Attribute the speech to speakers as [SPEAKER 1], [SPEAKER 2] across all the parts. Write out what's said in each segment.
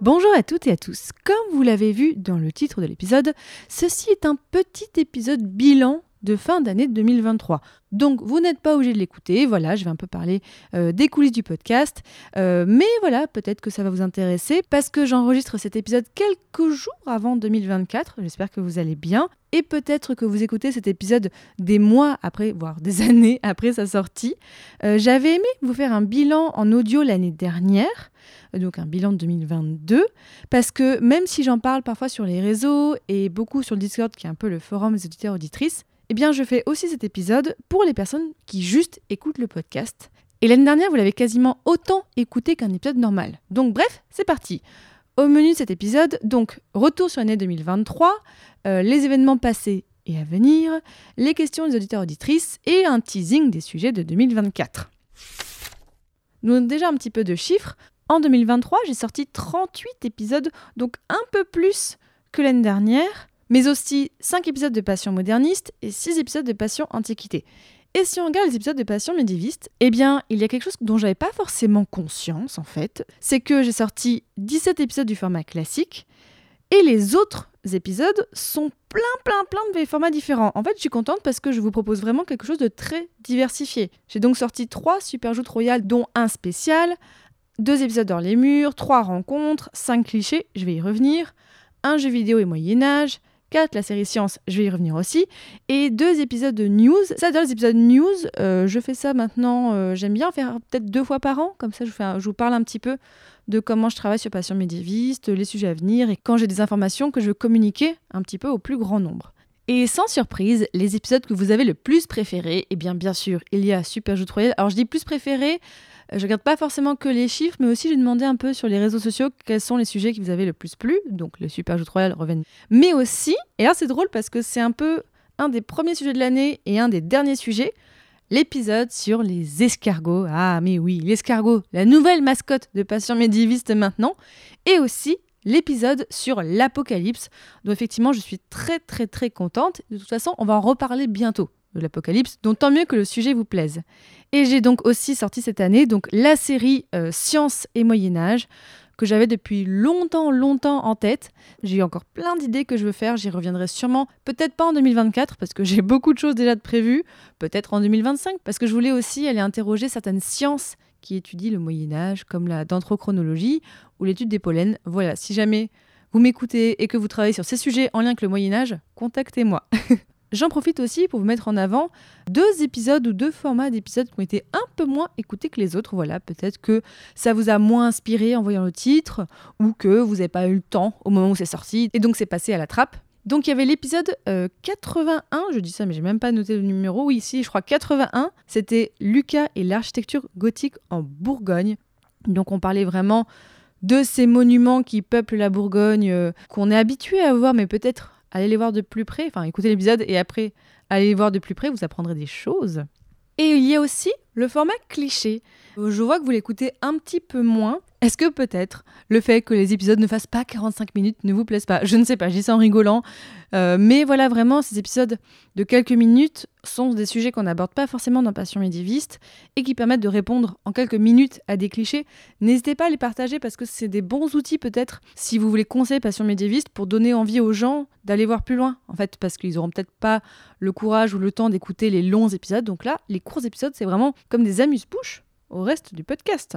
[SPEAKER 1] Bonjour à toutes et à tous. Comme vous l'avez vu dans le titre de l'épisode, ceci est un petit épisode bilan de fin d'année 2023. Donc vous n'êtes pas obligé de l'écouter, voilà, je vais un peu parler euh, des coulisses du podcast, euh, mais voilà, peut-être que ça va vous intéresser parce que j'enregistre cet épisode quelques jours avant 2024, j'espère que vous allez bien, et peut-être que vous écoutez cet épisode des mois après, voire des années après sa sortie. Euh, j'avais aimé vous faire un bilan en audio l'année dernière, donc un bilan de 2022, parce que même si j'en parle parfois sur les réseaux et beaucoup sur le Discord qui est un peu le forum des auditeurs auditrices, eh bien, je fais aussi cet épisode pour les personnes qui juste écoutent le podcast. Et l'année dernière, vous l'avez quasiment autant écouté qu'un épisode normal. Donc, bref, c'est parti. Au menu de cet épisode, donc, retour sur l'année 2023, euh, les événements passés et à venir, les questions des auditeurs auditrices et un teasing des sujets de 2024. Nous avons déjà un petit peu de chiffres. En 2023, j'ai sorti 38 épisodes, donc un peu plus que l'année dernière mais aussi 5 épisodes de Passion moderniste et 6 épisodes de Passion antiquité. Et si on regarde les épisodes de Passion médiéviste, eh bien, il y a quelque chose dont j'avais pas forcément conscience en fait, c'est que j'ai sorti 17 épisodes du format classique et les autres épisodes sont plein plein plein de formats différents. En fait, je suis contente parce que je vous propose vraiment quelque chose de très diversifié. J'ai donc sorti 3 super joutes royales dont un spécial, 2 épisodes dans les murs, 3 rencontres, 5 clichés, je vais y revenir, un jeu vidéo et Moyen Âge, 4, la série Science, je vais y revenir aussi, et deux épisodes de news. Ça, dans les épisodes news, euh, je fais ça maintenant, euh, j'aime bien faire peut-être deux fois par an, comme ça je, fais je vous parle un petit peu de comment je travaille sur Passion médiéviste, les sujets à venir, et quand j'ai des informations que je veux communiquer un petit peu au plus grand nombre. Et sans surprise, les épisodes que vous avez le plus préférés, eh bien bien sûr, il y a Super Jeu Royale. Alors je dis plus préféré, je regarde pas forcément que les chiffres, mais aussi j'ai demandé un peu sur les réseaux sociaux quels sont les sujets qui vous avez le plus plu. Donc le Super Royal reviennent. Mais aussi, et là c'est drôle parce que c'est un peu un des premiers sujets de l'année et un des derniers sujets, l'épisode sur les escargots. Ah mais oui, l'escargot, la nouvelle mascotte de Passion médiéviste maintenant. Et aussi l'épisode sur l'apocalypse, dont effectivement je suis très très très contente. De toute façon, on va en reparler bientôt de l'apocalypse, donc tant mieux que le sujet vous plaise. Et j'ai donc aussi sorti cette année donc la série euh, Science et Moyen Âge que j'avais depuis longtemps, longtemps en tête. J'ai encore plein d'idées que je veux faire, j'y reviendrai sûrement, peut-être pas en 2024 parce que j'ai beaucoup de choses déjà de prévues, peut-être en 2025 parce que je voulais aussi aller interroger certaines sciences qui étudient le Moyen Âge, comme la dendrochronologie ou l'étude des pollens. Voilà, si jamais vous m'écoutez et que vous travaillez sur ces sujets en lien avec le Moyen Âge, contactez-moi. J'en profite aussi pour vous mettre en avant deux épisodes ou deux formats d'épisodes qui ont été un peu moins écoutés que les autres. Voilà, peut-être que ça vous a moins inspiré en voyant le titre ou que vous n'avez pas eu le temps au moment où c'est sorti et donc c'est passé à la trappe. Donc il y avait l'épisode 81, euh, je dis ça mais j'ai même pas noté le numéro, oui ici je crois 81, c'était Lucas et l'architecture gothique en Bourgogne. Donc on parlait vraiment de ces monuments qui peuplent la Bourgogne, euh, qu'on est habitué à voir mais peut-être allez les voir de plus près, enfin écoutez l'épisode et après allez les voir de plus près, vous apprendrez des choses. Et il y a aussi le format cliché. Je vois que vous l'écoutez un petit peu moins. Est-ce que peut-être le fait que les épisodes ne fassent pas 45 minutes ne vous plaise pas? Je ne sais pas, je dis ça en rigolant. Euh, mais voilà, vraiment, ces épisodes de quelques minutes sont des sujets qu'on n'aborde pas forcément dans Passion médiéviste et qui permettent de répondre en quelques minutes à des clichés. N'hésitez pas à les partager parce que c'est des bons outils peut-être si vous voulez conseiller Passion médiéviste pour donner envie aux gens d'aller voir plus loin. En fait, parce qu'ils n'auront peut-être pas le courage ou le temps d'écouter les longs épisodes. Donc là, les courts épisodes, c'est vraiment comme des amuse-bouches au reste du podcast.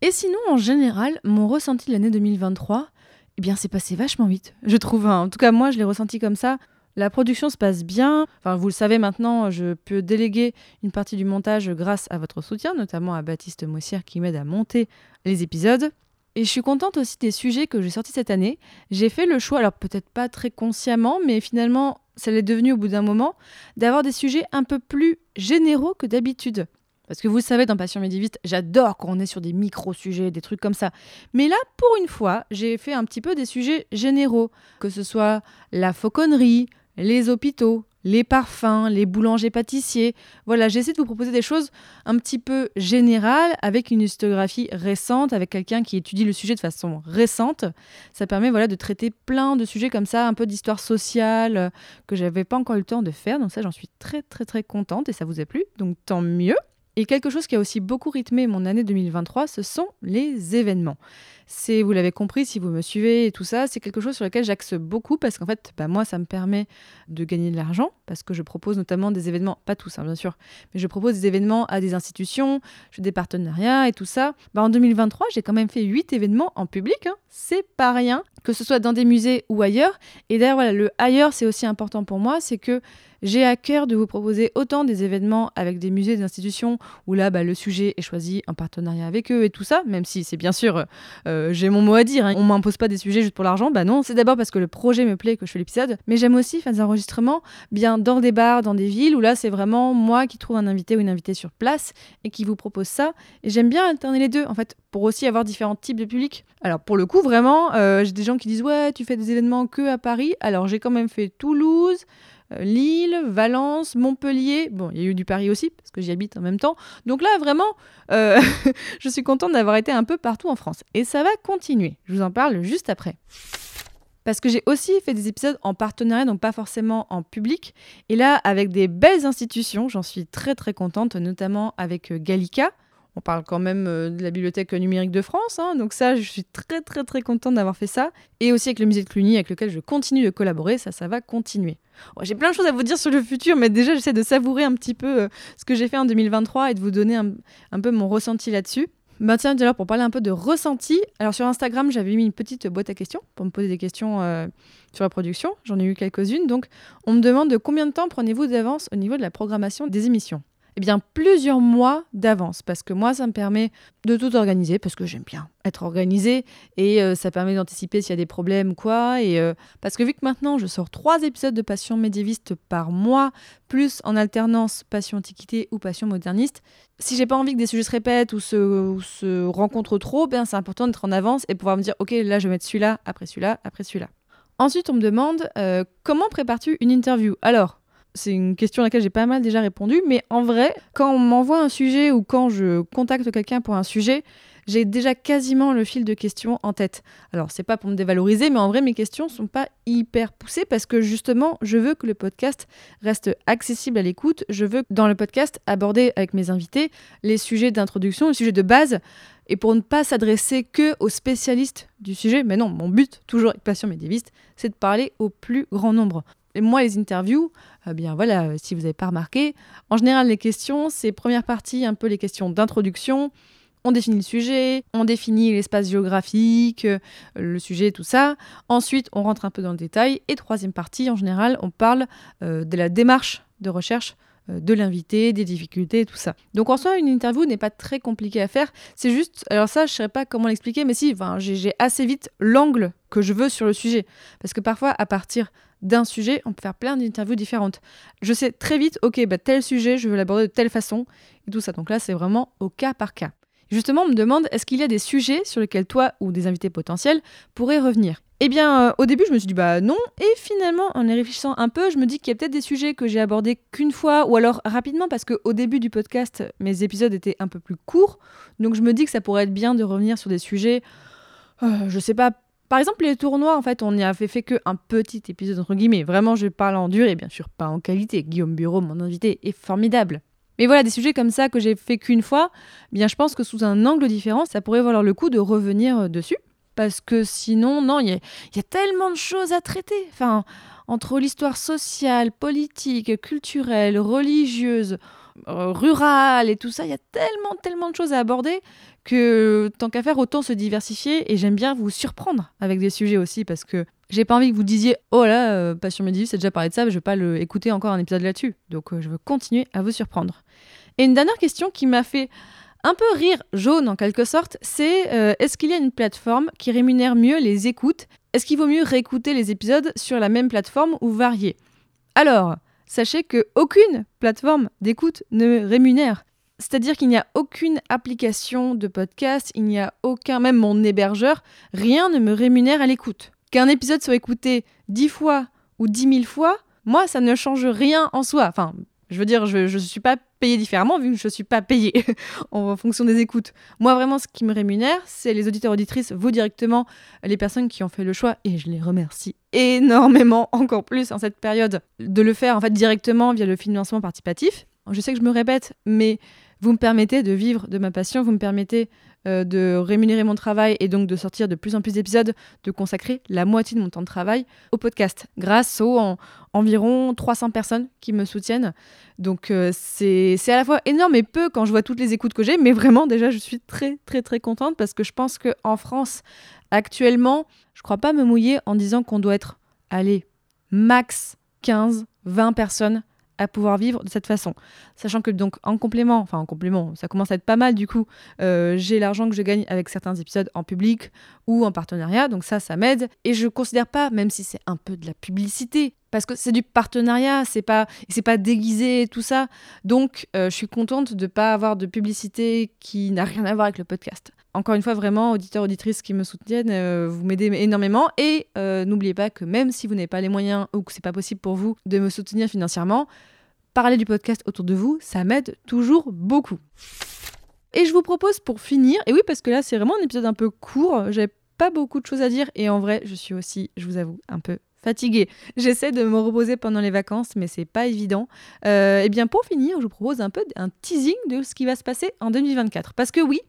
[SPEAKER 1] Et sinon, en général, mon ressenti de l'année 2023, eh bien, c'est passé vachement vite, je trouve. Hein. En tout cas, moi, je l'ai ressenti comme ça. La production se passe bien. Enfin, vous le savez maintenant, je peux déléguer une partie du montage grâce à votre soutien, notamment à Baptiste Mossière qui m'aide à monter les épisodes. Et je suis contente aussi des sujets que j'ai sortis cette année. J'ai fait le choix, alors peut-être pas très consciemment, mais finalement, ça l'est devenu au bout d'un moment, d'avoir des sujets un peu plus généraux que d'habitude. Parce que vous le savez, dans Passion médiéviste, j'adore quand on est sur des micro-sujets, des trucs comme ça. Mais là, pour une fois, j'ai fait un petit peu des sujets généraux, que ce soit la fauconnerie, les hôpitaux, les parfums, les boulangers pâtissiers. Voilà, j'essaie de vous proposer des choses un petit peu générales avec une historiographie récente, avec quelqu'un qui étudie le sujet de façon récente. Ça permet voilà de traiter plein de sujets comme ça, un peu d'histoire sociale euh, que j'avais pas encore eu le temps de faire. Donc ça, j'en suis très très très contente et ça vous a plu. Donc tant mieux. Et quelque chose qui a aussi beaucoup rythmé mon année 2023, ce sont les événements. C'est, vous l'avez compris, si vous me suivez et tout ça, c'est quelque chose sur lequel j'axe beaucoup parce qu'en fait, bah, moi, ça me permet de gagner de l'argent parce que je propose notamment des événements, pas tous, hein, bien sûr, mais je propose des événements à des institutions, je fais des partenariats et tout ça. Bah, en 2023, j'ai quand même fait 8 événements en public, hein. c'est pas rien, que ce soit dans des musées ou ailleurs. Et d'ailleurs, voilà, le ailleurs, c'est aussi important pour moi, c'est que j'ai à cœur de vous proposer autant des événements avec des musées, des institutions, où là, bah, le sujet est choisi en partenariat avec eux et tout ça, même si c'est bien sûr, euh, j'ai mon mot à dire, hein. on m'impose pas des sujets juste pour l'argent, bah non, c'est d'abord parce que le projet me plaît que je fais l'épisode, mais j'aime aussi faire des enregistrements bien dans des bars, dans des villes, où là, c'est vraiment moi qui trouve un invité ou une invitée sur place et qui vous propose ça. Et j'aime bien alterner les deux, en fait, pour aussi avoir différents types de publics. Alors pour le coup, vraiment, euh, j'ai des gens qui disent ouais, tu fais des événements que à Paris. Alors j'ai quand même fait Toulouse, Lille, Valence, Montpellier. Bon, il y a eu du Paris aussi, parce que j'y habite en même temps. Donc là, vraiment, euh, je suis contente d'avoir été un peu partout en France. Et ça va continuer. Je vous en parle juste après. Parce que j'ai aussi fait des épisodes en partenariat, donc pas forcément en public. Et là, avec des belles institutions, j'en suis très très contente, notamment avec euh, Gallica, on parle quand même euh, de la Bibliothèque numérique de France, hein, donc ça, je suis très très très contente d'avoir fait ça. Et aussi avec le musée de Cluny, avec lequel je continue de collaborer, ça, ça va continuer. j'ai plein de choses à vous dire sur le futur, mais déjà, j'essaie de savourer un petit peu euh, ce que j'ai fait en 2023 et de vous donner un, peu mon ressenti là-dessus. Ben tiens, alors pour parler un peu de ressenti, alors sur Instagram, j'avais mis une petite boîte à questions pour me poser des questions euh, sur la production. J'en ai eu quelques-unes. Donc, on me demande de combien de temps prenez-vous d'avance au niveau de la programmation des émissions? Eh bien, plusieurs mois d'avance, parce que moi, ça me permet de tout organiser, parce que j'aime bien être organisé, et euh, ça permet d'anticiper s'il y a des problèmes quoi, et euh, parce que vu que maintenant, je sors trois épisodes de Passion médiéviste par mois, plus en alternance Passion antiquité ou Passion moderniste, si j'ai pas envie que des sujets se répètent ou se, se rencontrent trop, ben, c'est important d'être en avance et pouvoir me dire, ok, là, je vais mettre celui-là, après celui-là, après celui-là. Ensuite, on me demande euh, comment prépares-tu une interview? Alors, c'est une question à laquelle j'ai pas mal déjà répondu, mais en vrai, quand on m'envoie un sujet ou quand je contacte quelqu'un pour un sujet, j'ai déjà quasiment le fil de questions en tête. Alors, c'est pas pour me dévaloriser, mais en vrai, mes questions sont pas hyper poussées parce que justement, je veux que le podcast reste accessible à l'écoute. Je veux, dans le podcast, aborder avec mes invités les sujets d'introduction, les sujets de base, et pour ne pas s'adresser que aux spécialistes du sujet. Mais non, mon but, toujours avec Passion médiéviste, c'est de parler au plus grand nombre. Et moi, les interviews, eh bien voilà, euh, si vous n'avez pas remarqué, en général, les questions, c'est première partie, un peu les questions d'introduction. On définit le sujet, on définit l'espace géographique, euh, le sujet, tout ça. Ensuite, on rentre un peu dans le détail. Et troisième partie, en général, on parle euh, de la démarche de recherche de l'invité, des difficultés, tout ça. Donc en soi, une interview n'est pas très compliquée à faire. C'est juste, alors ça, je ne sais pas comment l'expliquer, mais si, j'ai assez vite l'angle que je veux sur le sujet. Parce que parfois, à partir d'un sujet, on peut faire plein d'interviews différentes. Je sais très vite, ok, bah, tel sujet, je veux l'aborder de telle façon, et tout ça. Donc là, c'est vraiment au cas par cas. Justement, on me demande, est-ce qu'il y a des sujets sur lesquels toi ou des invités potentiels pourraient revenir? Eh bien, euh, au début, je me suis dit, bah non, et finalement, en y réfléchissant un peu, je me dis qu'il y a peut-être des sujets que j'ai abordés qu'une fois, ou alors rapidement, parce qu'au début du podcast, mes épisodes étaient un peu plus courts, donc je me dis que ça pourrait être bien de revenir sur des sujets, euh, je sais pas, par exemple, les tournois, en fait, on n'y avait fait qu'un petit épisode, entre guillemets. Vraiment, je parle en dur et bien sûr pas en qualité. Guillaume Bureau, mon invité, est formidable. Mais voilà, des sujets comme ça que j'ai fait qu'une fois, eh bien je pense que sous un angle différent, ça pourrait valoir le coup de revenir euh, dessus. Parce que sinon, non, il y, y, a tellement de choses à traiter. Enfin, entre l'histoire sociale, politique, culturelle, religieuse, euh, rurale et tout ça, il y a tellement, tellement de choses à aborder que tant qu'à faire, autant se diversifier. Et j'aime bien vous surprendre avec des sujets aussi parce que j'ai pas envie que vous disiez Oh là, euh, Passion médiévale, c'est déjà parlé de ça, je vais pas écouter encore un épisode là-dessus. Donc euh, je veux continuer à vous surprendre. Et une dernière question qui m'a fait un peu rire jaune en quelque sorte, c'est est-ce qu'il y a une plateforme qui rémunère mieux les écoutes? Est-ce qu'il vaut mieux réécouter les épisodes sur la même plateforme ou varier? Alors, sachez que aucune plateforme d'écoute ne rémunère. C'est-à-dire qu'il n'y a aucune application de podcast, il n'y a aucun, même mon hébergeur, rien ne me rémunère à l'écoute. Qu'un épisode soit écouté dix fois ou dix mille fois, moi, ça ne change rien en soi. Enfin, je veux dire, je ne suis pas payé différemment vu que je ne suis pas payé en fonction des écoutes. Moi, vraiment, ce qui me rémunère, c'est les auditeurs auditrices, vous directement, les personnes qui ont fait le choix, et je les remercie énormément, encore plus en cette période, de le faire en fait directement via le financement participatif. Je sais que je me répète, mais Vous me permettez de vivre de ma passion, vous me permettez euh, de rémunérer mon travail et donc de sortir de plus en plus d'épisodes, de consacrer la moitié de mon temps de travail au podcast, grâce aux environ 300 personnes qui me soutiennent. Donc euh, c'est à la fois énorme et peu quand je vois toutes les écoutes que j'ai, mais vraiment déjà je suis très très très contente parce que je pense qu'en France actuellement, je crois pas me mouiller en disant qu'on doit être, allez, max 15, 20 personnes à pouvoir vivre de cette façon. Sachant que donc en complément, enfin en complément, ça commence à être pas mal du coup, euh, j'ai l'argent que je gagne avec certains épisodes en public ou en partenariat, donc ça, ça m'aide. Et je considère pas, même si c'est un peu de la publicité, parce que c'est du partenariat, c'est pas, c'est pas déguisé tout ça. Donc euh, je suis contente de pas avoir de publicité qui n'a rien à voir avec le podcast encore une fois, vraiment, auditeurs, auditrices qui me soutiennent, euh, vous m'aidez énormément. Et euh, n'oubliez pas que même si vous n'avez pas les moyens ou que c'est pas possible pour vous de me soutenir financièrement, parler du podcast autour de vous, ça m'aide toujours beaucoup. Et je vous propose pour finir, et oui, parce que là, c'est vraiment un épisode un peu court, j'ai pas beaucoup de choses à dire, et en vrai, je suis aussi, je vous avoue, un peu fatiguée. J'essaie de me reposer pendant les vacances, mais c'est pas évident. et euh, eh bien, pour finir, je vous propose un peu un teasing de ce qui va se passer en 2024. Parce que oui,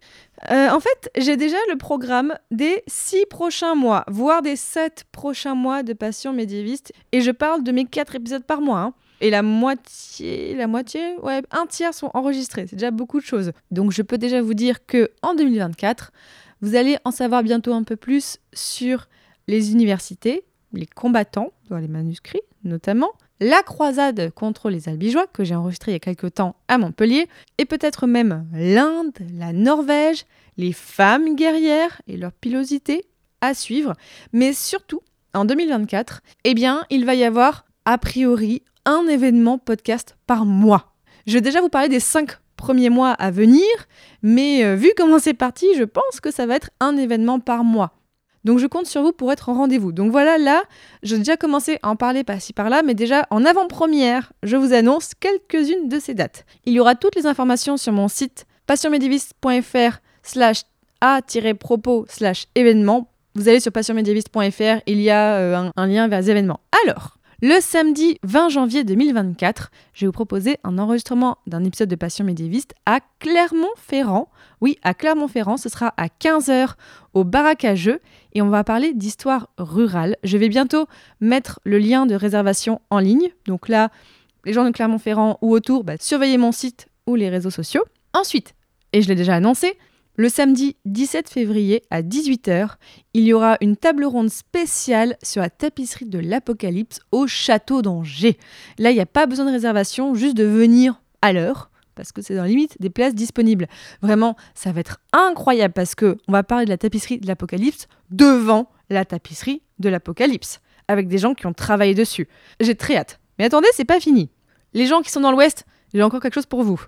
[SPEAKER 1] euh, en fait, j'ai déjà le programme des six prochains mois, voire des sept prochains mois de Passion médiéviste. Et je parle de mes quatre épisodes par mois. Hein. Et la moitié, la moitié, ouais, un tiers sont enregistrés. C'est déjà beaucoup de choses. Donc je peux déjà vous dire que en 2024, vous allez en savoir bientôt un peu plus sur les universités, les combattants, dans les manuscrits notamment, la croisade contre les albigeois que j'ai enregistré il y a quelque temps à Montpellier, et peut-être même l'Inde, la Norvège, les femmes guerrières et leur pilosité à suivre, mais surtout en 2024, eh bien, il va y avoir a priori un événement podcast par mois. Je vais déjà vous parler des cinq premiers mois à venir, mais euh, vu comment c'est parti, je pense que ça va être un événement par mois. Donc je compte sur vous pour être en rendez-vous. Donc voilà, là, j'ai déjà commencé à en parler par-ci par-là, mais déjà en avant-première, je vous annonce quelques-unes de ces dates. Il y aura toutes les informations sur mon site passionmédiéviste.fr slash a-propos slash événement. Vous allez sur passionmédiéviste.fr, il y a euh, un, lien vers les événements. Alors, le samedi 20 janvier 2024, je vais vous proposer un enregistrement d'un épisode de Passion médiéviste à Clermont-Ferrand. Oui, à Clermont-Ferrand, ce sera à 15h au Baraque à et on va parler d'histoire rurale. Je vais bientôt mettre le lien de réservation en ligne. Donc là, les gens de Clermont-Ferrand ou autour, bah, surveillez mon site ou les réseaux sociaux. Ensuite, et je l'ai déjà annoncé, le samedi 17 février à 18h, il y aura une table ronde spéciale sur la tapisserie de l'Apocalypse au château d'Angers. Là, il n'y a pas besoin de réservation, juste de venir à l'heure parce que c'est dans la limite des places disponibles. Vraiment, ça va être incroyable parce que on va parler de la tapisserie de l'Apocalypse devant la tapisserie de l'Apocalypse avec des gens qui ont travaillé dessus. J'ai très hâte. Mais attendez, c'est pas fini. Les gens qui sont dans l'Ouest, j'ai encore quelque chose pour vous.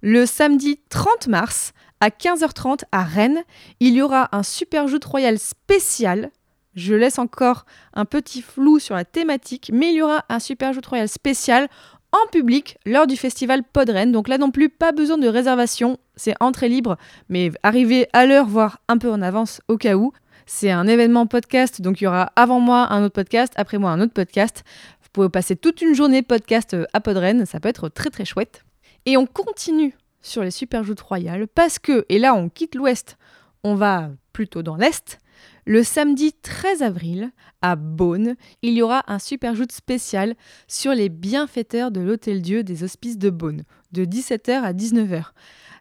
[SPEAKER 1] Le samedi 30 mars, à 15h30 à Rennes, il y aura un super joute royal spécial. Je laisse encore un petit flou sur la thématique, mais il y aura un super joute royal spécial en public lors du festival Podren. Donc là non plus, pas besoin de réservation, c'est entrée libre, mais arrivez à l'heure, voire un peu en avance au cas où. C'est un événement podcast, donc il y aura avant moi un autre podcast, après moi un autre podcast. Vous pouvez passer toute une journée podcast à Podren, ça peut être très très chouette. Et on continue sur les superjoutes royales parce que, et là on quitte l'ouest, on va plutôt dans l'est, le samedi 13 avril, à Beaune, il y aura un superjoute spécial sur les bienfaiteurs de l'Hôtel Dieu des Hospices de Beaune, de 17h à 19h.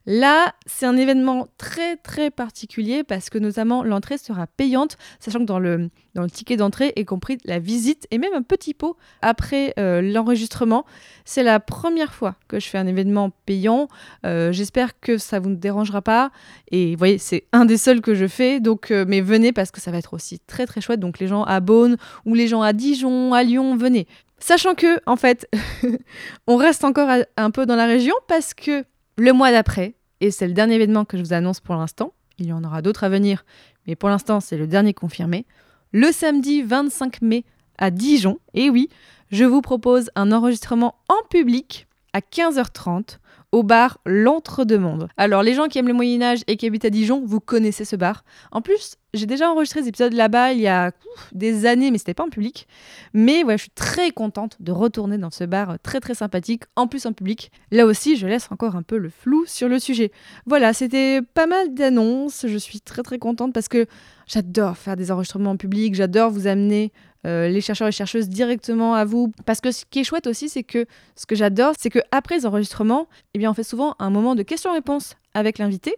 [SPEAKER 1] Là, c'est un événement très très particulier parce que notamment l'entrée sera payante, sachant que dans le, ticket d'entrée est compris la visite et même un petit pot après euh, l'enregistrement. C'est la première fois que je fais un événement payant. Euh, j'espère que ça vous dérangera pas. Et vous voyez, c'est un des seuls que je fais. Donc, euh, mais venez parce que ça va être aussi très très chouette. Donc les gens à Beaune ou les gens à Dijon, à Lyon, venez. Sachant que, en fait, on reste encore un peu dans la région parce que le mois d'après, et c'est le dernier événement que je vous annonce pour l'instant. Il y en aura d'autres à venir, mais pour l'instant, c'est le dernier confirmé. Le samedi 25 mai à Dijon. Et oui, je vous propose un enregistrement en public à 15h30 au bar L'Entre-deux-Mondes. Alors, les gens qui aiment le Moyen-Âge et qui habitent à Dijon, vous connaissez ce bar. En plus, j'ai déjà enregistré des épisodes là-bas il y a des années, mais c'était pas en public. Mais voilà, je suis très contente de retourner dans ce bar très très sympathique, en plus en public. Là aussi, je laisse encore un peu le flou sur le sujet. Voilà, c'était pas mal d'annonces. Je suis très très contente parce que j'adore faire des enregistrements en public, j'adore vous amener euh, les chercheurs et chercheuses directement à vous. Parce que ce qui est chouette aussi, c'est que ce que j'adore, c'est qu'après les enregistrements, eh bien, on fait souvent un moment de questions-réponses avec l'invité.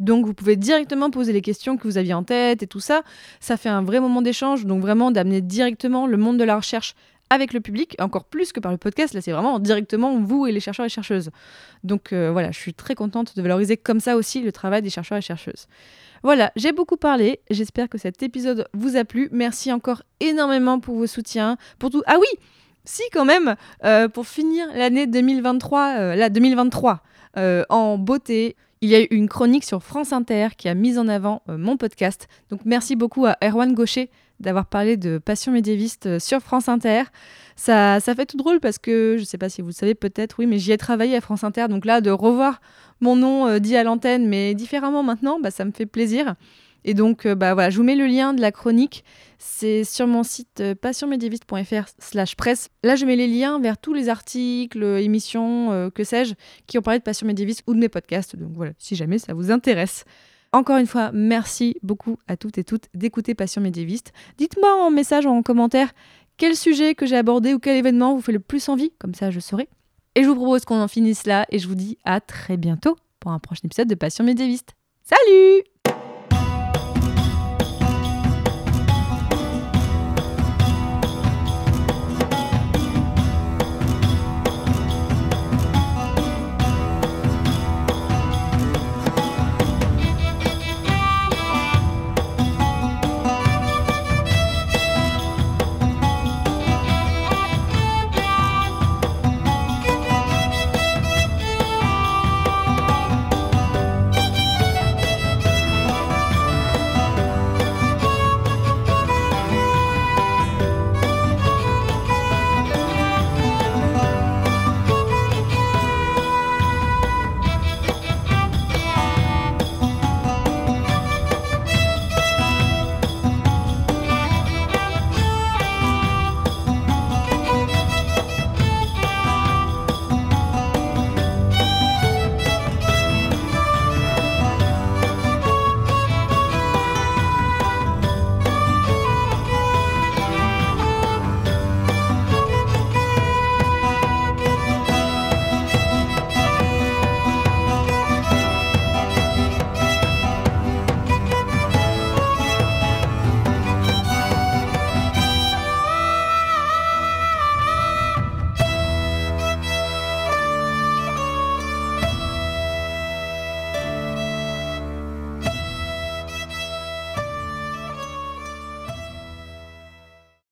[SPEAKER 1] Donc vous pouvez directement poser les questions que vous aviez en tête et tout ça. Ça fait un vrai moment d'échange, donc vraiment d'amener directement le monde de la recherche avec le public, encore plus que par le podcast. Là, c'est vraiment directement vous et les chercheurs et chercheuses. Donc euh, voilà, je suis très contente de valoriser comme ça aussi le travail des chercheurs et chercheuses. Voilà, j'ai beaucoup parlé. J'espère que cet épisode vous a plu. Merci encore énormément pour vos soutiens, pour tout. Ah oui, si quand même, euh, pour finir l'année 2023, euh, la 2023 en beauté. Il y a eu une chronique sur France Inter qui a mis en avant mon podcast. Donc merci beaucoup à Erwan Gaucher d'avoir parlé de Passion médiéviste euh, sur France Inter. Ça, ça fait tout drôle parce que, je ne sais pas si vous le savez peut-être, oui, mais j'y ai travaillé à France Inter. Donc là, de revoir mon nom euh, dit à l'antenne, mais différemment maintenant, bah, ça me fait plaisir. Et donc, euh, bah, voilà, je vous mets le lien de la chronique. C'est sur mon site passionmédiéviste.fr slash presse. Là, je mets les liens vers tous les articles, émissions, que sais-je, qui ont parlé de Passion médiéviste ou de mes podcasts. Donc voilà, si jamais ça vous intéresse. Encore une fois, merci beaucoup à toutes et toutes d'écouter Passion médiéviste. Dites-moi en message ou en commentaire quel sujet que j'ai abordé ou quel événement vous fait le plus envie, comme ça je saurai. Et je vous propose qu'on en finisse là et je vous dis à très bientôt pour un prochain épisode de Passion médiéviste. Salut